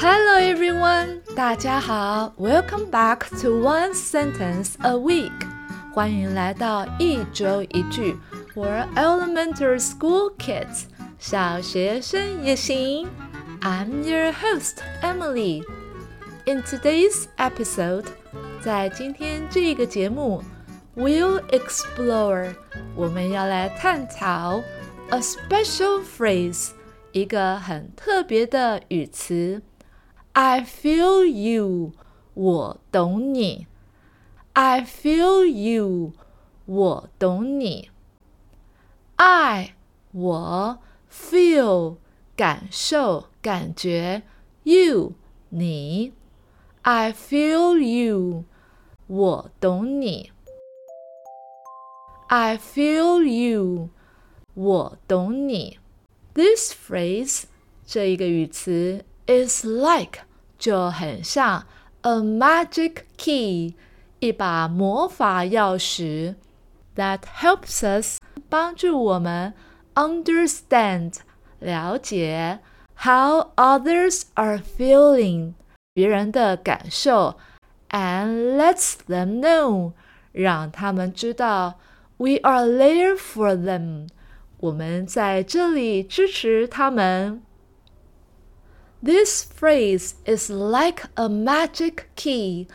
Hello everyone，大家好，Welcome back to One Sentence a Week，欢迎来到一周一句，for elementary school kids，小学生也行。I'm your host Emily. In today's episode，在今天这个节目，we'll explore，我们要来探讨 a special phrase，一个很特别的语词。 I feel you，我懂你。I feel you，我懂你。I 我 feel 感受感觉 you 你。I feel you，我懂你。I feel you，我懂你。This phrase 这一个语词 is like 就很像 a magic key，一把魔法钥匙，that helps us 帮助我们 understand 了解 how others are feeling 别人的感受，and lets them know 让他们知道 we are there for them 我们在这里支持他们。 This phrase is like a magic key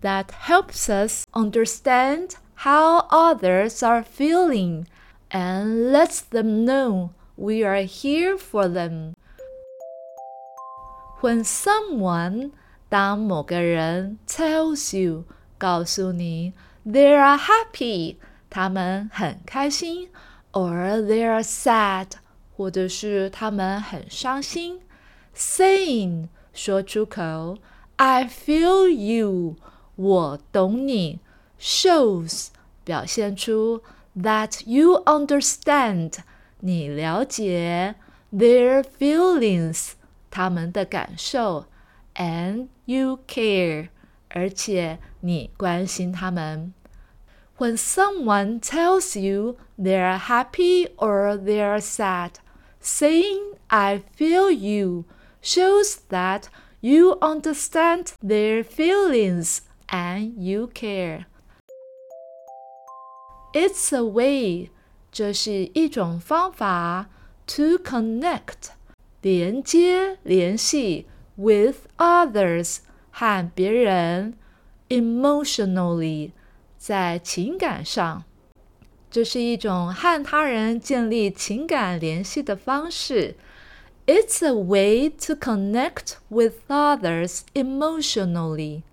that helps us understand how others are feeling and lets them know we are here for them. When someone 当某个人 tells you 告诉你 they are happy 他们很开心 or they are sad 或者是他们很伤心 saying 说出口，I feel you 我懂你，shows 表现出 that you understand 你了解 their feelings 他们的感受，and you care 而且你关心他们。When someone tells you they're happy or they're sad, saying I feel you shows that you understand their feelings and you care. It's a way，这是一种方法，to connect，连接、联系 with others，和别人，emotionally，在情感上，这是一种和他人建立情感联系的方式。 it's a way to connect with others emotionally.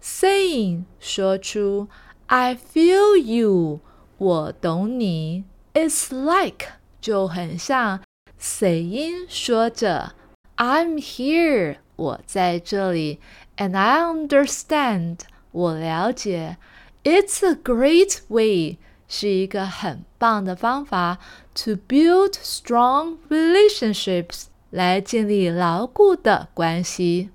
Saying 说出 I feel you 我懂你 is like 就很像 saying 说着 I'm here 我在这里 and I understand 我了解 It's a great way 是一个很棒的方法 to build strong relationships 来建立牢固的关系。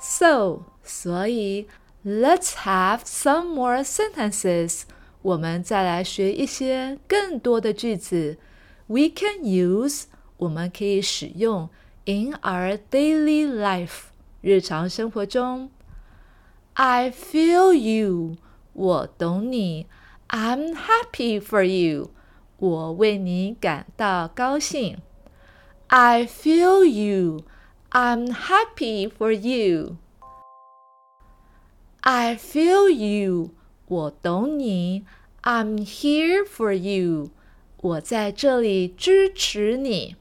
So，所以，Let's have some more sentences。我们再来学一些更多的句子。We can use，我们可以使用 in our daily life，日常生活中。I feel you，我懂你。I'm happy for you。 我为你感到高兴。I feel you. I'm happy for you. I feel you. 我懂你。I'm here for you. 我在这里支持你。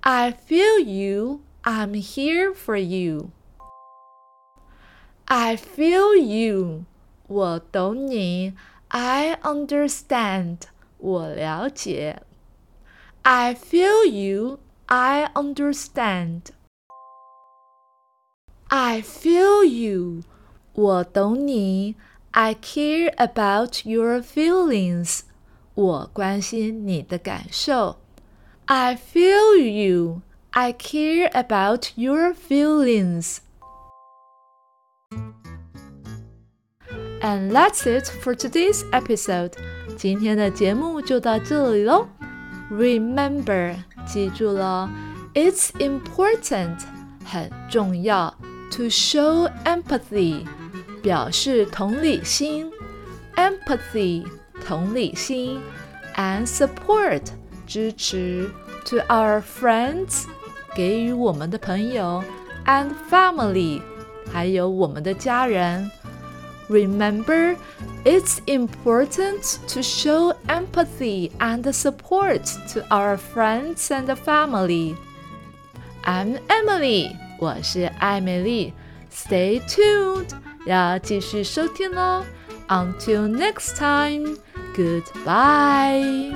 I feel you. I'm here for you. I feel you. 我懂你。I understand. 我了解。I feel you. I understand. I feel you. 我懂你。I care about your feelings. 我关心你的感受。I feel you. I care about your feelings. And that's it for today's episode. 今天的节目就到这里喽。Remember，记住了 It's important，很重要。To show empathy，表示同理心。Empathy，同理心。And support，支持。To our friends，给予我们的朋友。And family，还有我们的家人。Remember, it's important to show empathy and support to our friends and family. I'm Emily，我是艾美丽。Stay tuned，要继续收听哦。Until next time, goodbye.